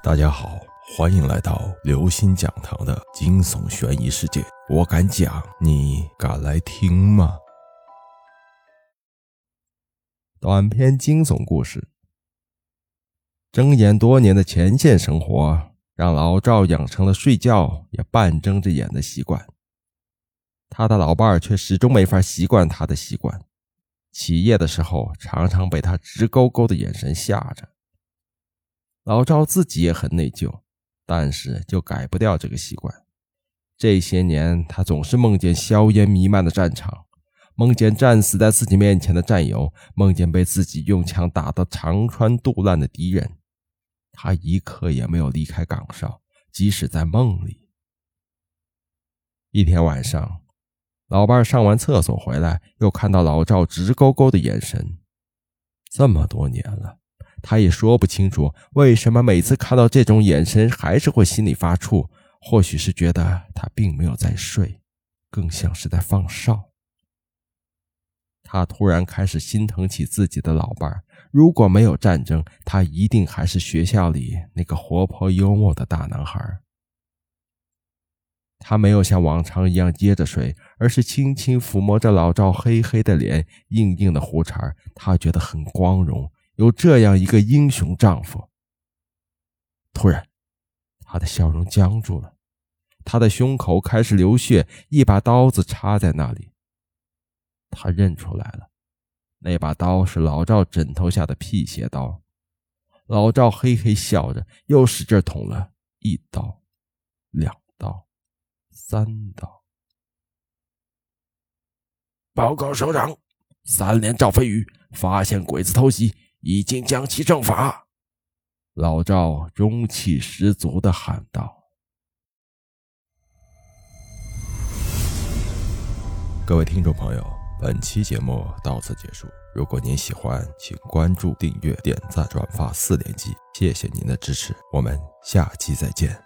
大家好，欢迎来到刘星讲堂的惊悚悬疑世界。我敢讲，你敢来听吗？短篇惊悚故事。睁眼多年的前线生活，让老赵养成了睡觉也半睁着眼的习惯。他的老伴儿却始终没法习惯他的习惯，起夜的时候常常被他直勾勾的眼神吓着。老赵自己也很内疚，但是就改不掉这个习惯。这些年，他总是梦见硝烟弥漫的战场，梦见战死在自己面前的战友，梦见被自己用枪打得肠穿肚烂的敌人。他一刻也没有离开岗哨，即使在梦里。一天晚上，老伴上完厕所回来，又看到老赵直勾勾的眼神。这么多年了。他也说不清楚为什么每次看到这种眼神还是会心里发怵，或许是觉得他并没有在睡，更像是在放哨。他突然开始心疼起自己的老伴儿。如果没有战争，他一定还是学校里那个活泼幽默的大男孩。他没有像往常一样接着睡，而是轻轻抚摸着老赵黑黑的脸、硬硬的胡茬他觉得很光荣。有这样一个英雄丈夫。突然，他的笑容僵住了，他的胸口开始流血，一把刀子插在那里。他认出来了，那把刀是老赵枕头下的辟邪刀。老赵嘿嘿笑着，又使劲捅了一刀、两刀、三刀。报告首长，三连赵飞宇发现鬼子偷袭。已经将其正法，老赵中气十足的喊道：“各位听众朋友，本期节目到此结束。如果您喜欢，请关注、订阅、点赞、转发四连击，谢谢您的支持。我们下期再见。”